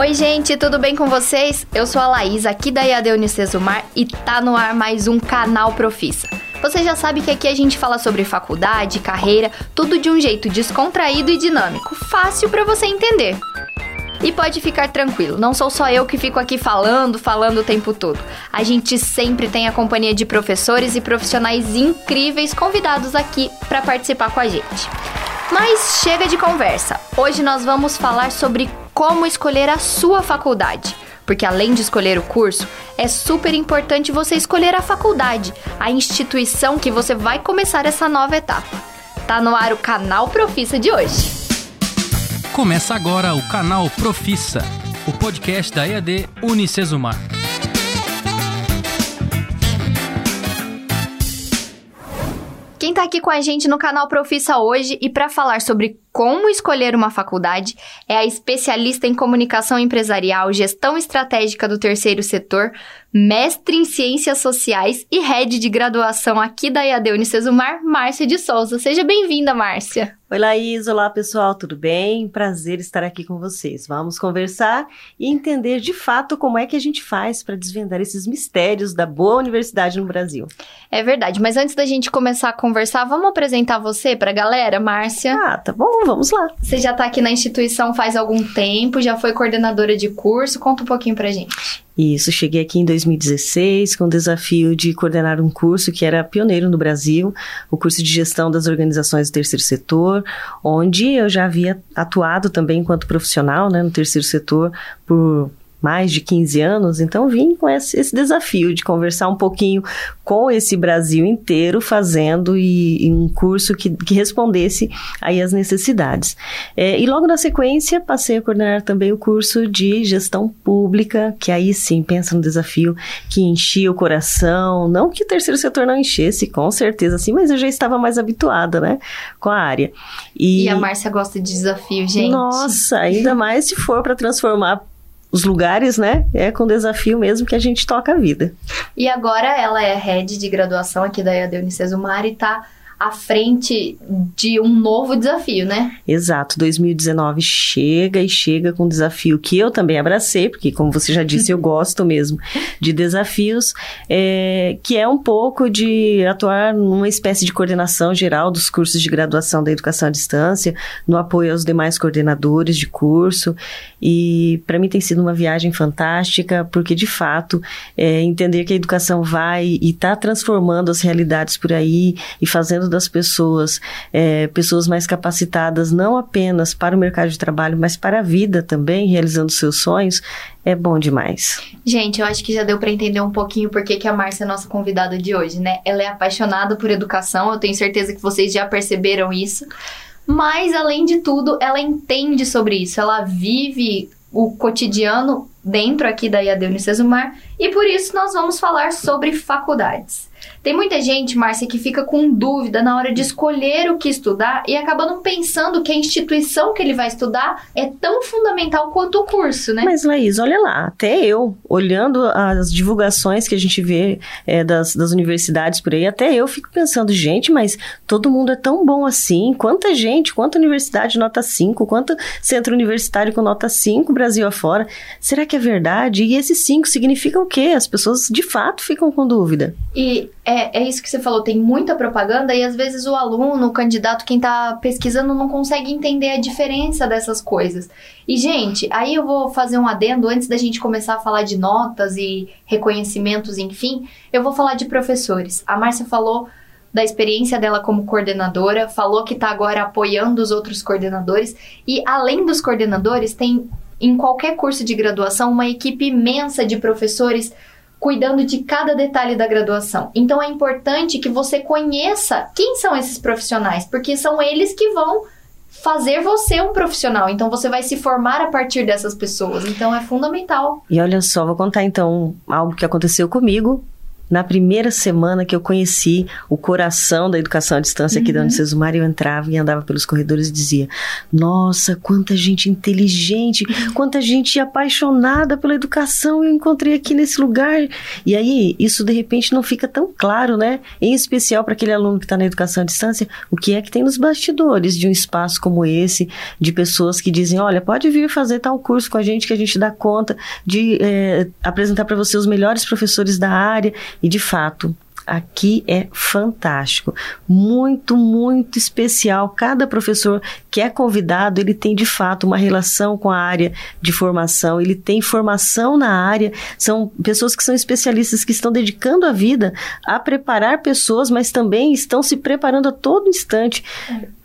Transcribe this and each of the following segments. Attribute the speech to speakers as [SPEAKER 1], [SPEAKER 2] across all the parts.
[SPEAKER 1] Oi, gente, tudo bem com vocês? Eu sou a Laís, aqui da IAD Unicesumar e tá no ar mais um canal Profissa. Você já sabe que aqui a gente fala sobre faculdade, carreira, tudo de um jeito descontraído e dinâmico, fácil para você entender. E pode ficar tranquilo, não sou só eu que fico aqui falando, falando o tempo todo. A gente sempre tem a companhia de professores e profissionais incríveis convidados aqui para participar com a gente. Mas chega de conversa. Hoje nós vamos falar sobre como escolher a sua faculdade. Porque além de escolher o curso, é super importante você escolher a faculdade, a instituição que você vai começar essa nova etapa. Tá no ar o canal Profissa de hoje.
[SPEAKER 2] Começa agora o canal Profissa, o podcast da EAD Unicesumar.
[SPEAKER 1] Quem tá aqui com a gente no canal Profissa hoje e para falar sobre como escolher uma faculdade é a especialista em comunicação empresarial, gestão estratégica do terceiro setor, mestre em ciências sociais e head de graduação aqui da IAD Unicesumar, Márcia de Souza. Seja bem-vinda, Márcia.
[SPEAKER 3] Oi, Laís. Olá, pessoal. Tudo bem? Prazer estar aqui com vocês. Vamos conversar e entender de fato como é que a gente faz para desvendar esses mistérios da boa universidade no Brasil.
[SPEAKER 1] É verdade, mas antes da gente começar a conversar, vamos apresentar você para a galera, Márcia?
[SPEAKER 3] Ah, tá bom. Vamos lá.
[SPEAKER 1] Você já está aqui na instituição faz algum tempo, já foi coordenadora de curso. Conta um pouquinho pra gente.
[SPEAKER 3] Isso, cheguei aqui em 2016 com o desafio de coordenar um curso que era pioneiro no Brasil, o curso de gestão das organizações do terceiro setor, onde eu já havia atuado também enquanto profissional né, no terceiro setor por mais de 15 anos, então vim com esse, esse, desafio de conversar um pouquinho com esse Brasil inteiro, fazendo e, e um curso que, que, respondesse aí as necessidades. É, e logo na sequência passei a coordenar também o curso de gestão pública, que aí sim pensa no desafio que enchia o coração, não que o terceiro setor não enchesse, com certeza sim, mas eu já estava mais habituada, né, com a área.
[SPEAKER 1] E, e a Márcia gosta de desafio, gente.
[SPEAKER 3] Nossa, ainda mais se for para transformar os lugares, né? É com desafio mesmo que a gente toca a vida.
[SPEAKER 1] E agora ela é head de graduação aqui da EAD Unicesumar e tá à frente de um novo desafio, né?
[SPEAKER 3] Exato. 2019 chega e chega com um desafio que eu também abracei, porque, como você já disse, eu gosto mesmo de desafios, é, que é um pouco de atuar numa espécie de coordenação geral dos cursos de graduação da educação à distância, no apoio aos demais coordenadores de curso. E para mim tem sido uma viagem fantástica, porque de fato é, entender que a educação vai e está transformando as realidades por aí e fazendo das pessoas é, pessoas mais capacitadas, não apenas para o mercado de trabalho, mas para a vida também, realizando seus sonhos, é bom demais.
[SPEAKER 1] Gente, eu acho que já deu para entender um pouquinho por que, a Márcia é nossa convidada de hoje, né? Ela é apaixonada por educação, eu tenho certeza que vocês já perceberam isso. Mas, além de tudo, ela entende sobre isso. Ela vive o cotidiano dentro aqui da IAD Unicesumar e por isso nós vamos falar sobre faculdades. Tem muita gente, Márcia, que fica com dúvida na hora de escolher o que estudar e acaba não pensando que a instituição que ele vai estudar é tão fundamental quanto o curso, né?
[SPEAKER 3] Mas, Laís, olha lá, até eu, olhando as divulgações que a gente vê é, das, das universidades por aí, até eu fico pensando, gente, mas todo mundo é tão bom assim, quanta gente, quanta universidade nota 5, quanto centro universitário com nota 5, Brasil afora, será que é verdade? E esses 5 significam o quê? As pessoas de fato ficam com dúvida.
[SPEAKER 1] E é, é isso que você falou, tem muita propaganda e às vezes o aluno, o candidato, quem está pesquisando não consegue entender a diferença dessas coisas. E, gente, aí eu vou fazer um adendo antes da gente começar a falar de notas e reconhecimentos, enfim, eu vou falar de professores. A Márcia falou da experiência dela como coordenadora, falou que está agora apoiando os outros coordenadores e além dos coordenadores, tem em qualquer curso de graduação uma equipe imensa de professores cuidando de cada detalhe da graduação. Então é importante que você conheça quem são esses profissionais, porque são eles que vão fazer você um profissional. Então você vai se formar a partir dessas pessoas. Então é fundamental.
[SPEAKER 3] E olha só, vou contar então algo que aconteceu comigo na primeira semana que eu conheci o coração da educação à distância aqui uhum. da Unicesumar, eu entrava e andava pelos corredores e dizia: Nossa, quanta gente inteligente, uhum. quanta gente apaixonada pela educação eu encontrei aqui nesse lugar. E aí, isso de repente não fica tão claro, né? Em especial para aquele aluno que está na educação à distância, o que é que tem nos bastidores de um espaço como esse, de pessoas que dizem: Olha, pode vir fazer tal curso com a gente que a gente dá conta de é, apresentar para você os melhores professores da área e de fato, aqui é fantástico, muito, muito especial. Cada professor que é convidado, ele tem de fato uma relação com a área de formação, ele tem formação na área, são pessoas que são especialistas que estão dedicando a vida a preparar pessoas, mas também estão se preparando a todo instante.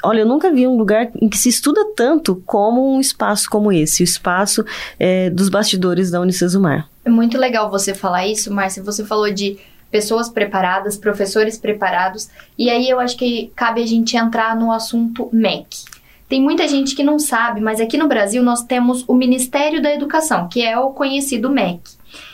[SPEAKER 3] Olha, eu nunca vi um lugar em que se estuda tanto como um espaço como esse, o espaço é, dos bastidores da Unicesumar.
[SPEAKER 1] É muito legal você falar isso, Márcia. Você falou de pessoas preparadas, professores preparados, e aí eu acho que cabe a gente entrar no assunto MEC. Tem muita gente que não sabe, mas aqui no Brasil nós temos o Ministério da Educação, que é o conhecido MEC.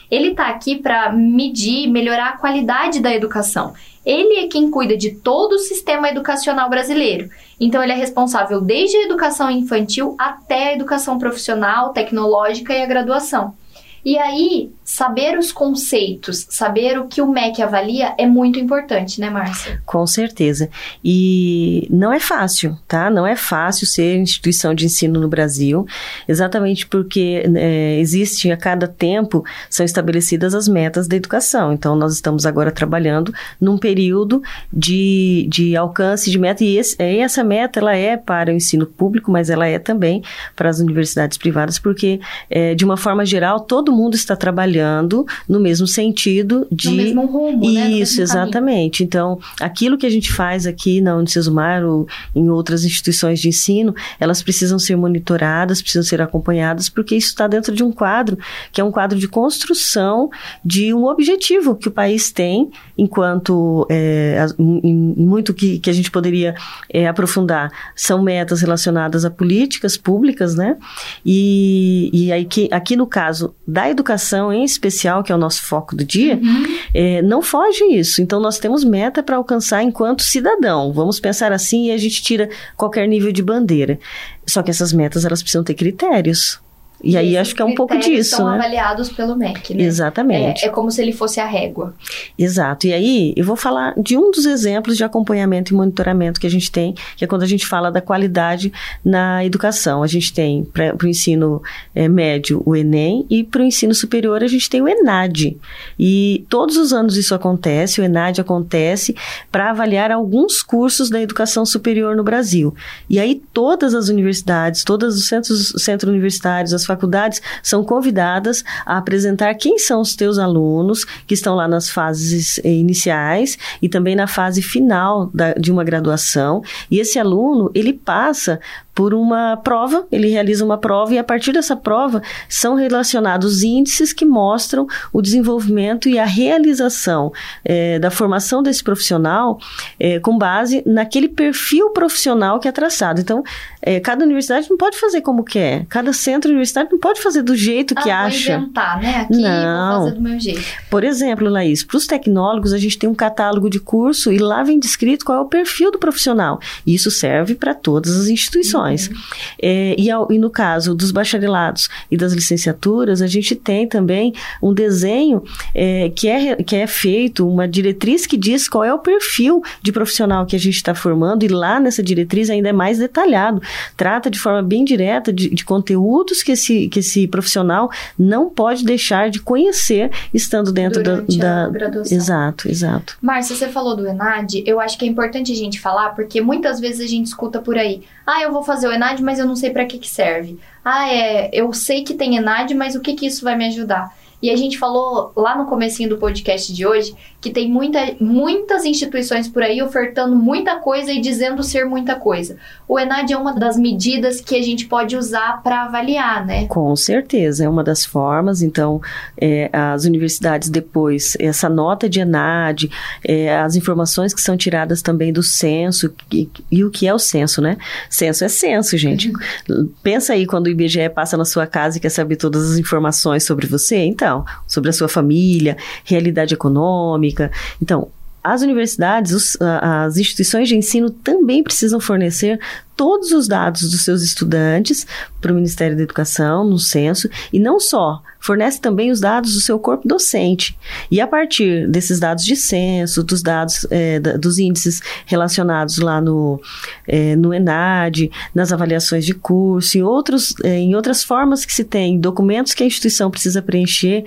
[SPEAKER 1] Ele está aqui para medir, melhorar a qualidade da educação. Ele é quem cuida de todo o sistema educacional brasileiro. Então, ele é responsável desde a educação infantil até a educação profissional, tecnológica e a graduação. E aí, saber os conceitos, saber o que o MEC avalia é muito importante, né, Márcia?
[SPEAKER 3] Com certeza. E não é fácil, tá? Não é fácil ser instituição de ensino no Brasil, exatamente porque é, existe a cada tempo são estabelecidas as metas da educação. Então, nós estamos agora trabalhando num período de, de alcance de meta, e esse, é, essa meta ela é para o ensino público, mas ela é também para as universidades privadas, porque, é, de uma forma geral, todo todo mundo está trabalhando no mesmo sentido de. No
[SPEAKER 1] mesmo rumo,
[SPEAKER 3] Isso,
[SPEAKER 1] né?
[SPEAKER 3] Isso, exatamente. Então, aquilo que a gente faz aqui na Unicesumar ou em outras instituições de ensino, elas precisam ser monitoradas, precisam ser acompanhadas, porque isso está dentro de um quadro que é um quadro de construção de um objetivo que o país tem, enquanto é, muito que, que a gente poderia é, aprofundar são metas relacionadas a políticas públicas, né? E, e aí que, aqui no caso da da educação em especial, que é o nosso foco do dia, uhum. é, não foge isso. Então, nós temos meta para alcançar enquanto cidadão. Vamos pensar assim e a gente tira qualquer nível de bandeira. Só que essas metas, elas precisam ter critérios. E, aí acho que é um pouco disso,
[SPEAKER 1] são
[SPEAKER 3] né?
[SPEAKER 1] avaliados pelo MEC, né?
[SPEAKER 3] Exatamente.
[SPEAKER 1] É, é, como se ele fosse a régua.
[SPEAKER 3] Exato. E aí eu vou falar de um dos exemplos de acompanhamento e monitoramento que a gente tem, que é quando a gente fala da qualidade na educação. A gente tem para o ensino é, médio o Enem e para o ensino superior a gente tem o ENAD. E todos os anos isso acontece, o ENAD acontece para avaliar alguns cursos da educação superior no Brasil. E aí todas as universidades, todos os centros, centros universitários, as faculdades são convidadas a apresentar quem são os teus alunos que estão lá nas fases eh, iniciais e também na fase final da, de uma graduação. E esse aluno, ele passa por uma prova, ele realiza uma prova e a partir dessa prova são relacionados índices que mostram o desenvolvimento e a realização é, da formação desse profissional é, com base naquele perfil profissional que é traçado. Então, é, cada universidade não pode fazer como quer, cada centro universitário não pode fazer do jeito que
[SPEAKER 1] ah,
[SPEAKER 3] acha.
[SPEAKER 1] Vou inventar, né? Aqui não. fazer do meu jeito.
[SPEAKER 3] Por exemplo, Laís, para os tecnólogos a gente tem um catálogo de curso e lá vem descrito qual é o perfil do profissional. Isso serve para todas as instituições. Uhum. É, e, ao, e, no caso dos bacharelados e das licenciaturas, a gente tem também um desenho é, que, é, que é feito, uma diretriz que diz qual é o perfil de profissional que a gente está formando, e lá nessa diretriz ainda é mais detalhado. Trata de forma bem direta de, de conteúdos que esse, que esse profissional não pode deixar de conhecer estando dentro
[SPEAKER 1] Durante
[SPEAKER 3] da,
[SPEAKER 1] da graduação.
[SPEAKER 3] Exato, exato.
[SPEAKER 1] Márcia, você falou do ENAD, eu acho que é importante a gente falar, porque muitas vezes a gente escuta por aí, ah, eu vou fazer o ENAD, mas eu não sei para que, que serve. Ah, é, eu sei que tem ENAD, mas o que, que isso vai me ajudar? E a gente falou lá no comecinho do podcast de hoje que tem muita, muitas instituições por aí ofertando muita coisa e dizendo ser muita coisa. O ENAD é uma das medidas que a gente pode usar para avaliar, né?
[SPEAKER 3] Com certeza, é uma das formas. Então, é, as universidades depois, essa nota de ENAD, é, as informações que são tiradas também do censo, e, e, o que é o censo, né? Censo é censo, gente. Uhum. Pensa aí quando o IBGE passa na sua casa e quer saber todas as informações sobre você. Então, Não, sobre a sua família, realidade econômica. Então, as universidades, os, as instituições de ensino também precisam fornecer todos os dados dos seus estudantes para o Ministério da Educação, no censo, e não só, fornece também os dados do seu corpo docente. E a partir desses dados de censo, dos dados é, da, dos índices relacionados lá no, é, no ENAD, nas avaliações de curso, em, outros, é, em outras formas que se tem, documentos que a instituição precisa preencher,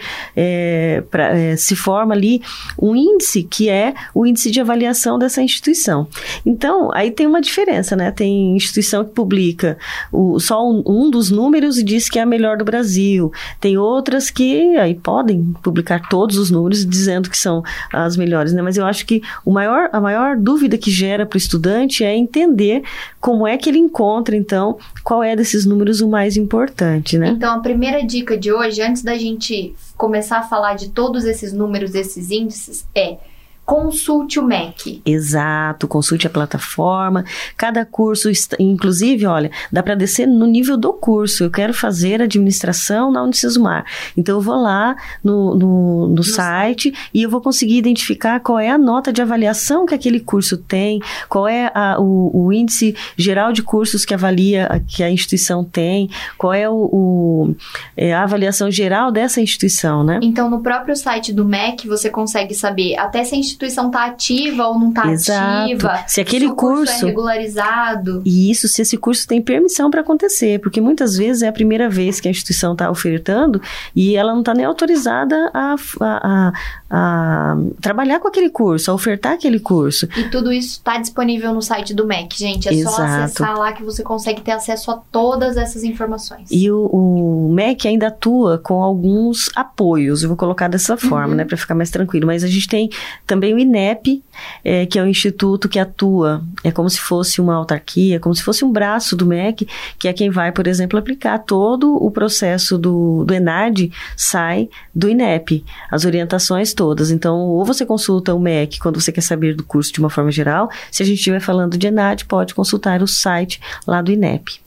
[SPEAKER 3] pra, se forma ali um índice que é o índice de avaliação dessa instituição. Então, aí tem uma diferença, né? Tem instituição que publica o, só um, um, dos números e diz que é a melhor do Brasil. Tem outras que aí podem publicar todos os números dizendo que são as melhores, né? Mas eu acho que o maior, a maior dúvida que gera para o estudante é entender como é que ele encontra, então, qual é desses números o mais importante, né?
[SPEAKER 1] Então, a primeira dica de hoje, antes da gente começar a falar de todos esses números, esses índices, é Consulte o MEC.
[SPEAKER 3] Exato, consulte a plataforma. Cada curso, inclusive, olha, dá para descer no nível do curso. Eu quero fazer administração na Unicesumar. Então, eu vou lá no, no, no site e eu vou conseguir identificar qual é a nota de avaliação que aquele curso tem, qual é a, o, o, índice geral de cursos que avalia, que a instituição tem, qual é o, o é a avaliação geral dessa instituição, né?
[SPEAKER 1] Então, no próprio site do MEC, você consegue saber até se a instituição está ativa ou não está ativa.
[SPEAKER 3] Se aquele
[SPEAKER 1] se curso, é
[SPEAKER 3] curso
[SPEAKER 1] é regularizado.
[SPEAKER 3] E isso, se esse curso tem permissão para acontecer, porque muitas vezes é a primeira vez que a instituição está ofertando e ela não está nem autorizada a, a, a, a, trabalhar com aquele curso, a ofertar aquele curso.
[SPEAKER 1] E tudo isso está disponível no site do MEC, gente. É Exato. só acessar lá que você consegue ter acesso a todas essas informações.
[SPEAKER 3] E o, o MEC ainda atua com alguns apoios, eu vou colocar dessa forma, uhum. né, para ficar mais tranquilo. Mas a gente tem também o INEP, é, que é o instituto que atua, é como se fosse uma autarquia, como se fosse um braço do MEC, que é quem vai, por exemplo, aplicar todo o processo do, do ENAD, sai do INEP, as orientações todas. Então, ou você consulta o MEC quando você quer saber do curso de uma forma geral, se a gente estiver falando de ENAD, pode consultar o site lá do INEP.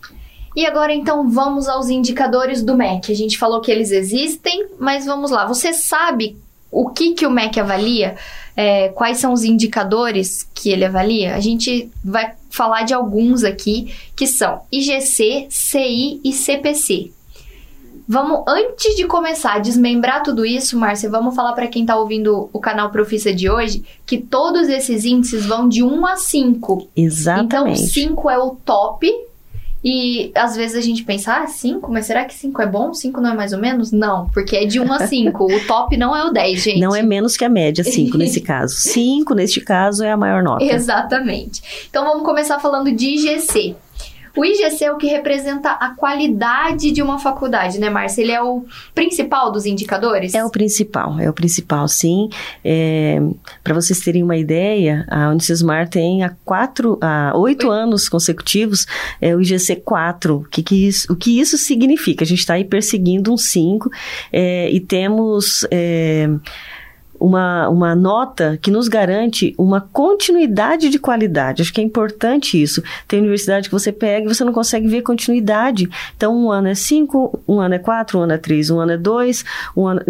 [SPEAKER 1] E agora então vamos aos indicadores do MEC. A gente falou que eles existem, mas vamos lá. Você sabe o que, que o MEC avalia? é, quais são os indicadores que ele avalia, a gente vai falar de alguns aqui, que são IGC, CI e CPC. Vamos, antes de começar a desmembrar tudo isso, Márcia, vamos falar para quem está ouvindo o canal Profissa de hoje que todos esses índices vão de 1 a 5.
[SPEAKER 3] Exatamente.
[SPEAKER 1] Então, 5 é o top e às vezes a gente pensa, ah, 5, mas será que 5 é bom? 5 não é mais ou menos? Não, porque é de 1 a 5. o top não é o 10, gente.
[SPEAKER 3] Não é menos que a média, 5 nesse caso. 5, neste caso, é a maior nota.
[SPEAKER 1] Exatamente. Então vamos começar falando de IGC. O IGC é o que representa a qualidade de uma faculdade, né, Márcia? Ele é o principal dos indicadores?
[SPEAKER 3] É o principal, é o principal, sim. É, Para vocês terem uma ideia, a Unicesmar tem há quatro, há oito anos consecutivos é o IGC 4. O que, que, isso, o que isso significa? A gente está aí perseguindo um 5 é, e temos... É, uma, uma nota que nos garante uma continuidade de qualidade. Acho que é importante isso. Tem universidade que você pega e você não consegue ver continuidade. Então, um ano é cinco, um ano é quatro, um ano é três, um ano é dois, um ano.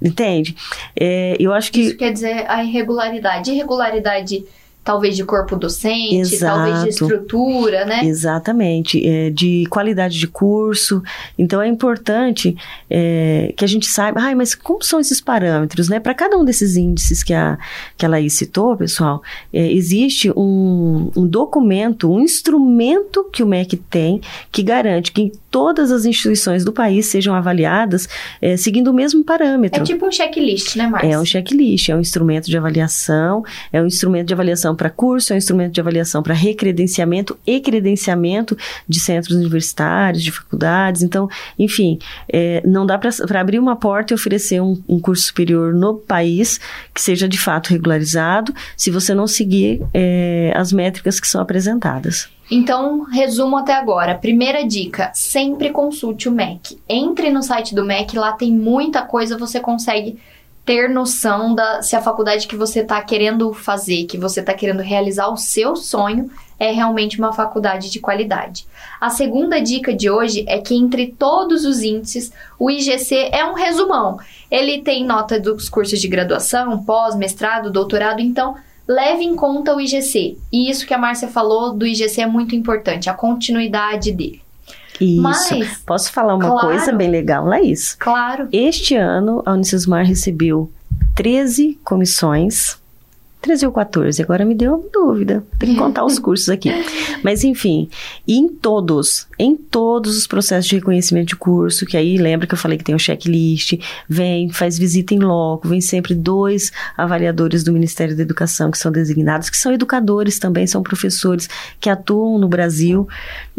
[SPEAKER 3] Entende? É, eu acho que.
[SPEAKER 1] Isso quer dizer a irregularidade. Irregularidade talvez de corpo docente, Exato. talvez de estrutura, né?
[SPEAKER 3] Exatamente, é, de qualidade de curso. Então é importante é, que a gente saiba, ai, mas como são esses parâmetros, né? Para cada um desses índices que a, que a Laís citou, pessoal, é, existe um, um documento, um instrumento que o MEC tem que garante que todas as instituições do país sejam avaliadas é, seguindo o mesmo parâmetro.
[SPEAKER 1] É tipo um checklist, né, Márcia?
[SPEAKER 3] É um checklist, é um instrumento de avaliação, é um instrumento de avaliação para curso, é um instrumento de avaliação para recredenciamento e credenciamento de centros universitários, de faculdades. Então, enfim, é, não dá para abrir uma porta e oferecer um, um, curso superior no país que seja de fato regularizado, se você não seguir é, as métricas que são apresentadas.
[SPEAKER 1] Então, resumo até agora. Primeira dica: sempre consulte o MEC. Entre no site do MEC, lá tem muita coisa, você consegue ter noção da se a faculdade que você está querendo fazer, que você está querendo realizar o seu sonho, é realmente uma faculdade de qualidade. A segunda dica de hoje é que entre todos os índices, o IGC é um resumão. Ele tem nota dos cursos de graduação, pós, mestrado, doutorado, então leve em conta o IGC. E isso que a Márcia falou do IGC é muito importante, a continuidade dele.
[SPEAKER 3] Isso. Mas, Posso falar uma claro, coisa bem legal, Laís?
[SPEAKER 1] Claro.
[SPEAKER 3] Este ano, a Unicesumar recebeu 13 comissões 13 ou 14, agora me deu dúvida. Tem que contar os cursos aqui. Mas enfim, em todos, em todos os processos de reconhecimento de curso, que aí lembra que eu falei que tem o um checklist, vem, faz visita em loco, vem sempre dois avaliadores do Ministério da Educação que são designados, que são educadores também, são professores que atuam no Brasil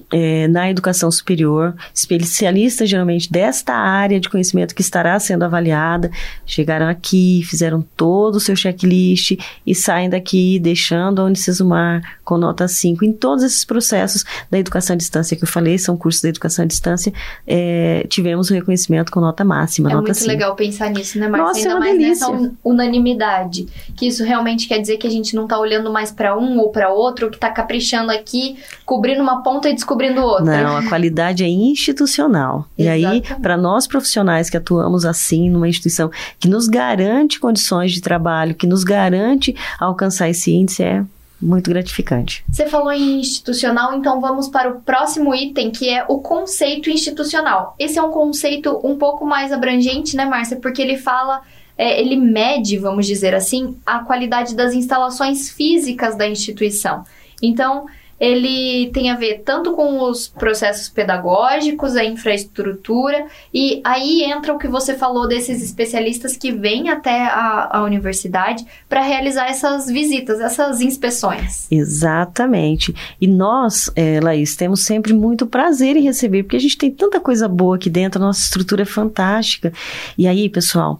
[SPEAKER 3] é, na educação superior, especialistas geralmente desta área de conhecimento que estará sendo avaliada, chegaram aqui, fizeram todo o seu checklist e e saem daqui deixando a Unicesumar com nota 5. Em todos esses processos da educação à distância que eu falei, são cursos da educação à distância, é, tivemos o reconhecimento com nota máxima,
[SPEAKER 1] é
[SPEAKER 3] nota
[SPEAKER 1] muito
[SPEAKER 3] 5.
[SPEAKER 1] legal pensar nisso, né, Marcia?
[SPEAKER 3] Nossa,
[SPEAKER 1] Ainda
[SPEAKER 3] é uma
[SPEAKER 1] mais
[SPEAKER 3] delícia.
[SPEAKER 1] nessa unanimidade. Que isso realmente quer dizer que a gente não está olhando mais para um ou para outro, que está caprichando aqui, cobrindo uma ponta e descobrindo outra.
[SPEAKER 3] Não, a qualidade é institucional. e aí, para nós profissionais que atuamos assim, numa instituição que nos garante condições de trabalho, que nos garante alcançar esse índice é muito gratificante.
[SPEAKER 1] Você falou em institucional, então vamos para o próximo item, que é o conceito institucional. Esse é um conceito um pouco mais abrangente, né, Márcia? Porque ele fala, é, ele mede, vamos dizer assim, a qualidade das instalações físicas da instituição. Então, ele tem a ver tanto com os processos pedagógicos, a infraestrutura, e aí entra o que você falou desses especialistas que vêm até a, a universidade para realizar essas visitas, essas inspeções.
[SPEAKER 3] Exatamente. E nós, é, Laís, temos sempre muito prazer em receber, porque a gente tem tanta coisa boa aqui dentro, a nossa estrutura é fantástica. E aí, pessoal,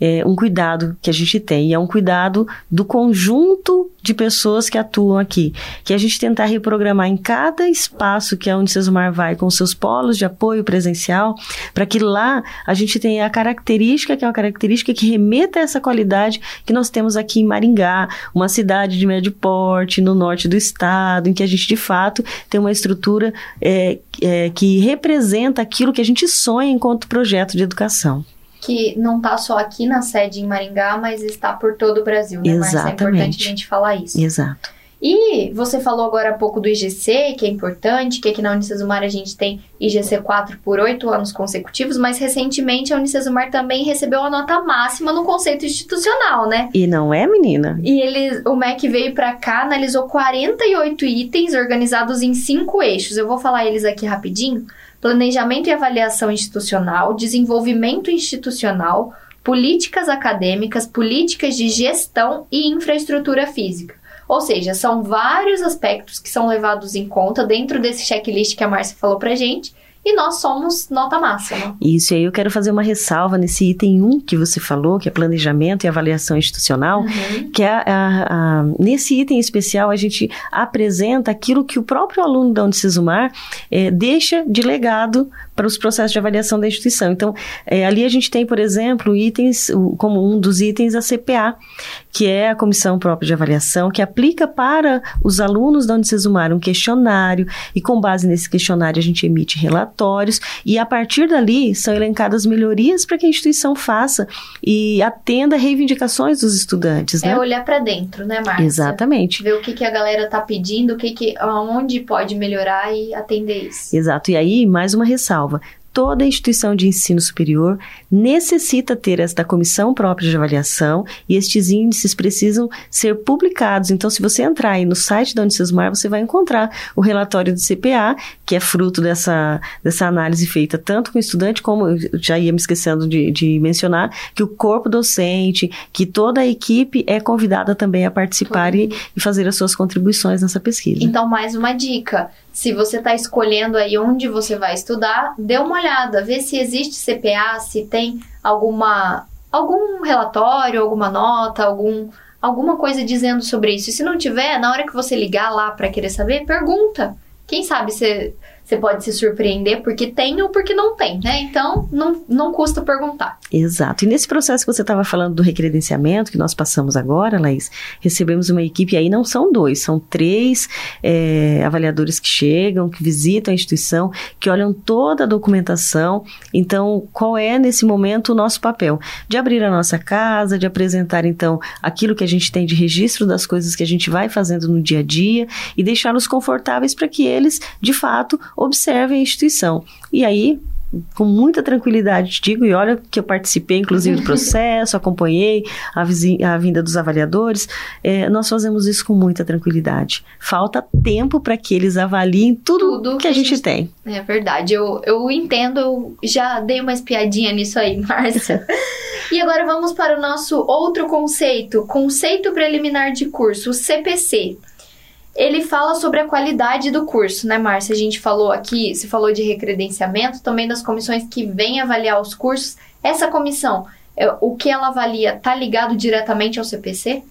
[SPEAKER 3] é um cuidado que a gente tem, e é um cuidado do conjunto de pessoas que atuam aqui, que é a gente tentar reprogramar em cada espaço que a Unicesumar vai com seus polos de apoio presencial, para que lá a gente tenha a característica, que é uma característica que remeta a essa qualidade que nós temos aqui em Maringá, uma cidade de médio porte, no norte do estado, em que a gente de fato tem uma estrutura é, é, que representa aquilo que a gente sonha enquanto projeto de educação
[SPEAKER 1] que não está só aqui na sede em Maringá, mas está por todo o Brasil, né,
[SPEAKER 3] Exatamente.
[SPEAKER 1] Marcia? É importante a gente falar isso.
[SPEAKER 3] Exato.
[SPEAKER 1] E você falou agora há pouco do IGC, que é importante, que aqui na Unicesumar a gente tem IGC 4 por oito anos consecutivos, mas recentemente a Unicesumar também recebeu a nota máxima no conceito institucional, né?
[SPEAKER 3] E não é, menina?
[SPEAKER 1] E ele, o MEC veio para cá, analisou 48 itens organizados em cinco eixos. Eu vou falar eles aqui rapidinho planejamento e avaliação institucional, desenvolvimento institucional, políticas acadêmicas, políticas de gestão e infraestrutura física. Ou seja, são vários aspectos que são levados em conta dentro desse checklist que a Márcia falou pra gente e nós somos nota máxima.
[SPEAKER 3] Isso, e aí eu quero fazer uma ressalva nesse item 1 que você falou, que é planejamento e avaliação institucional, uhum. que é a, a, a, nesse item especial a gente apresenta aquilo que o próprio aluno da Unicesumar é, deixa de legado para os processos de avaliação da instituição. Então, é, ali a gente tem, por exemplo, itens, como um dos itens a CPA, que é a Comissão Própria de Avaliação, que aplica para os alunos da Unicesumar um questionário, e com base nesse questionário a gente emite relatórios, e a partir dali são elencadas melhorias para que a instituição faça e atenda reivindicações dos estudantes.
[SPEAKER 1] É
[SPEAKER 3] né?
[SPEAKER 1] olhar para dentro, né, Márcia?
[SPEAKER 3] Exatamente.
[SPEAKER 1] Ver o que, que a galera está pedindo, o que que, onde pode melhorar e atender isso.
[SPEAKER 3] Exato. E aí, mais uma ressalva toda instituição de ensino superior necessita ter esta comissão própria de avaliação e estes índices precisam ser publicados. Então, se você entrar aí no site da Unicesumar, você vai encontrar o relatório do CPA, que é fruto dessa, dessa análise feita tanto com o estudante, como eu já ia me esquecendo de, de mencionar, que o corpo docente, que toda a equipe é convidada também a participar e, e fazer as suas contribuições nessa pesquisa.
[SPEAKER 1] Então, mais uma dica se você está escolhendo aí onde você vai estudar, dê uma olhada, vê se existe CPA, se tem alguma algum relatório, alguma nota, algum alguma coisa dizendo sobre isso. E se não tiver, na hora que você ligar lá para querer saber, pergunta. Quem sabe você você pode se surpreender porque tem ou porque não tem, né? Então, não, não custa perguntar.
[SPEAKER 3] Exato. E nesse processo que você estava falando do recredenciamento, que nós passamos agora, Laís, recebemos uma equipe, e aí não são dois, são três é, avaliadores que chegam, que visitam a instituição, que olham toda a documentação. Então, qual é, nesse momento, o nosso papel? De abrir a nossa casa, de apresentar, então, aquilo que a gente tem de registro das coisas que a gente vai fazendo no dia a dia e deixá-los confortáveis para que eles, de fato, observem a instituição. E aí, com muita tranquilidade te digo, e olha que eu participei, inclusive, do processo, acompanhei a, a vinda dos avaliadores, é, nós fazemos isso com muita tranquilidade. Falta tempo para que eles avaliem tudo, tudo que, que, a gente, gente tem.
[SPEAKER 1] É verdade, eu, eu entendo, eu já dei uma espiadinha nisso aí, Márcia. e agora vamos para o nosso outro conceito, conceito preliminar de curso, o CPC. Ele fala sobre a qualidade do curso, né, Márcia? A gente falou aqui, se falou de recredenciamento, também das comissões que vêm avaliar os cursos. Essa comissão, é, o que ela avalia, tá ligado diretamente ao CPC?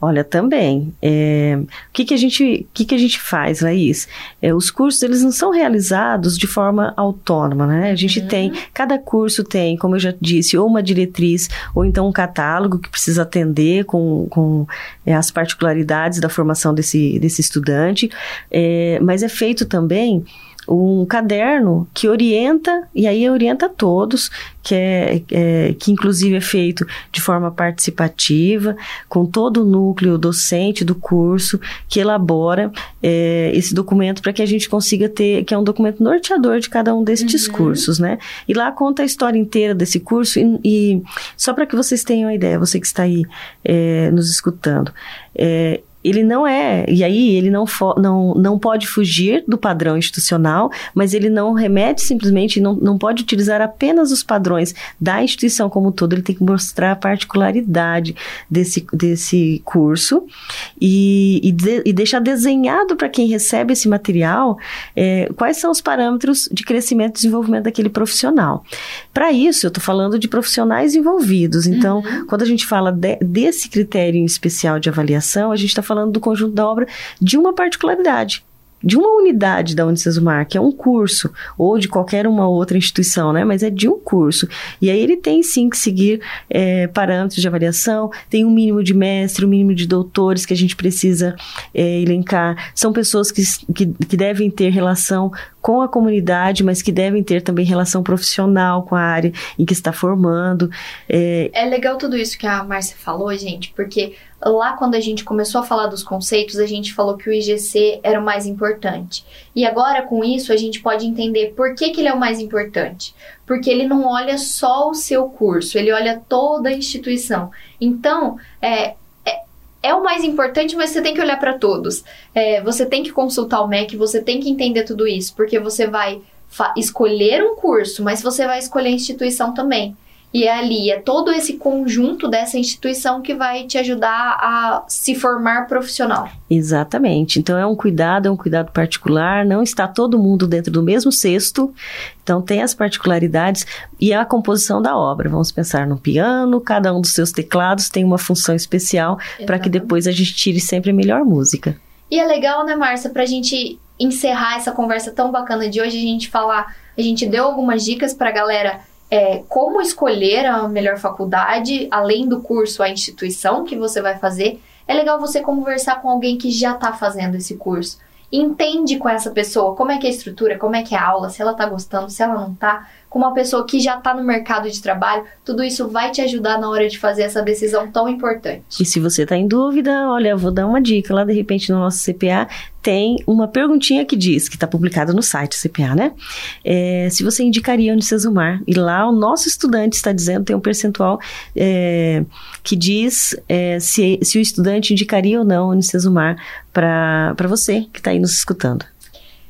[SPEAKER 3] Olha, também. É, o que, que, a gente, que, que a gente faz, Laís? É, os cursos, eles não são realizados de forma autônoma, né? A gente uhum. tem, cada curso tem, como eu já disse, ou uma diretriz, ou então um catálogo que precisa atender com, com é, as particularidades da formação desse, desse estudante, é, mas é feito também um caderno que orienta, e aí orienta todos, que, é, é, que inclusive é feito de forma participativa, com todo o núcleo docente do curso, que elabora é, esse documento para que a gente consiga ter, que é um documento norteador de cada um destes uhum. cursos, né? E lá conta a história inteira desse curso, e, e só para que vocês tenham uma ideia, você que está aí é, nos escutando, é, ele não é, e aí ele não, não, não pode fugir do padrão institucional, mas ele não remete simplesmente, não, não pode utilizar apenas os padrões da instituição como um todo, ele tem que mostrar a particularidade desse, desse curso e, e, de, e deixar desenhado para quem recebe esse material é, quais são os parâmetros de crescimento e desenvolvimento daquele profissional. Para isso, eu estou falando de profissionais envolvidos, então, uhum. quando a gente fala de, desse critério especial de avaliação, a gente está falando do conjunto da obra de uma particularidade de uma unidade da Unicesumar, que é um curso, ou de qualquer uma outra instituição, né? Mas é de um curso. E aí ele tem sim que seguir é, parâmetros de avaliação, tem um mínimo de mestre, um mínimo de doutores que a gente precisa é, elencar. São pessoas que, que, que devem ter relação com a comunidade, mas que devem ter também relação profissional com a área em que está formando.
[SPEAKER 1] É, é legal tudo isso que a Márcia falou, gente, porque lá quando a gente começou a falar dos conceitos, a gente falou que o IGC era o mais importante. E agora com isso a gente pode entender por que, que ele é o mais importante. Porque ele não olha só o seu curso, ele olha toda a instituição. Então, é, é, é o mais importante, mas você tem que olhar para todos. É, você tem que consultar o MEC, você tem que entender tudo isso, porque você vai escolher um curso, mas você vai escolher a instituição também. E é ali, é todo esse conjunto dessa instituição que vai te ajudar a se formar profissional.
[SPEAKER 3] Exatamente. Então é um cuidado, é um cuidado particular, não está todo mundo dentro do mesmo cesto. Então tem as particularidades e a composição da obra. Vamos pensar no piano, cada um dos seus teclados tem uma função especial para que depois a gente tire sempre a melhor música.
[SPEAKER 1] E é legal, né, Márcia, para a gente encerrar essa conversa tão bacana de hoje, a gente falar, a gente deu algumas dicas para a galera é, como escolher a melhor faculdade, além do curso, a instituição que você vai fazer, é legal você conversar com alguém que já está fazendo esse curso. Entende com essa pessoa como é que é a estrutura, como é que é a aula, se ela está gostando, se ela não está com uma pessoa que já está no mercado de trabalho, tudo isso vai te ajudar na hora de fazer essa decisão tão importante.
[SPEAKER 3] E se você está em dúvida, olha, vou dar uma dica. Lá, de repente, no nosso CPA, tem uma perguntinha que diz, que está publicada no site CPA, né? É, se você indicaria Unicesumar. E lá o nosso estudante está dizendo, tem um percentual é, que diz é, se, se o estudante indicaria ou não Unicesumar para você que está aí nos escutando.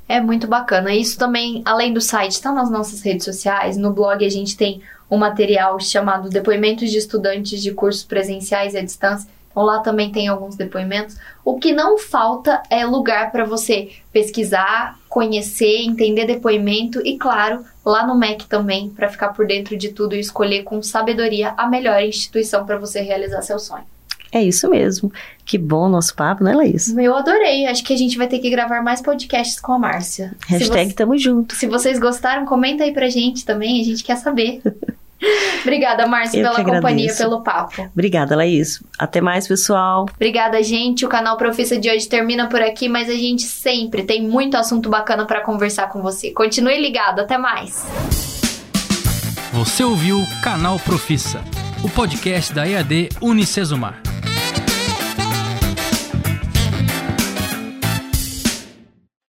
[SPEAKER 1] É muito bacana. Isso também, além do site, está nas nossas redes sociais. No blog a gente tem um material chamado Depoimentos de Estudantes de Cursos Presenciais e à Distância. Então lá também tem alguns depoimentos. O que não falta é lugar para você pesquisar, conhecer, entender depoimento e, claro, lá no MEC também, para ficar por dentro de tudo e escolher com sabedoria a melhor instituição para você realizar seu sonho.
[SPEAKER 3] É isso mesmo. Que bom nosso papo, né, Laís?
[SPEAKER 1] Eu adorei. Acho que a gente vai ter que gravar mais podcasts com a Márcia.
[SPEAKER 3] Hashtag
[SPEAKER 1] se
[SPEAKER 3] tamo junto.
[SPEAKER 1] Se vocês gostaram, comenta aí pra gente também. A gente quer saber. Obrigada, Márcia, pela companhia, pelo papo.
[SPEAKER 3] Obrigada, Laís. Até mais, pessoal.
[SPEAKER 1] Obrigada, gente. O canal Profissa de hoje termina por aqui, mas a gente sempre tem muito assunto bacana pra conversar com você. Continue ligado. Até mais.
[SPEAKER 2] Você ouviu Canal Profissa, o podcast da EAD Unicesumar.